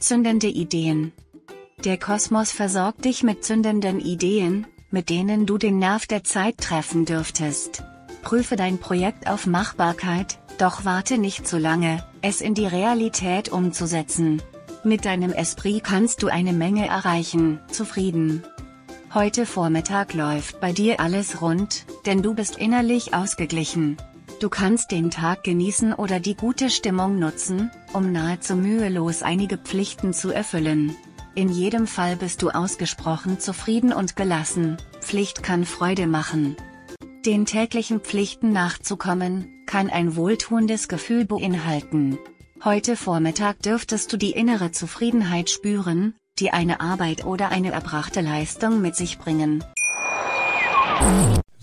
Zündende Ideen. Der Kosmos versorgt dich mit zündenden Ideen, mit denen du den Nerv der Zeit treffen dürftest. Prüfe dein Projekt auf Machbarkeit, doch warte nicht zu lange, es in die Realität umzusetzen. Mit deinem Esprit kannst du eine Menge erreichen, zufrieden. Heute Vormittag läuft bei dir alles rund, denn du bist innerlich ausgeglichen. Du kannst den Tag genießen oder die gute Stimmung nutzen, um nahezu mühelos einige Pflichten zu erfüllen. In jedem Fall bist du ausgesprochen zufrieden und gelassen, Pflicht kann Freude machen. Den täglichen Pflichten nachzukommen, kann ein wohltuendes Gefühl beinhalten. Heute Vormittag dürftest du die innere Zufriedenheit spüren, die eine Arbeit oder eine erbrachte Leistung mit sich bringen.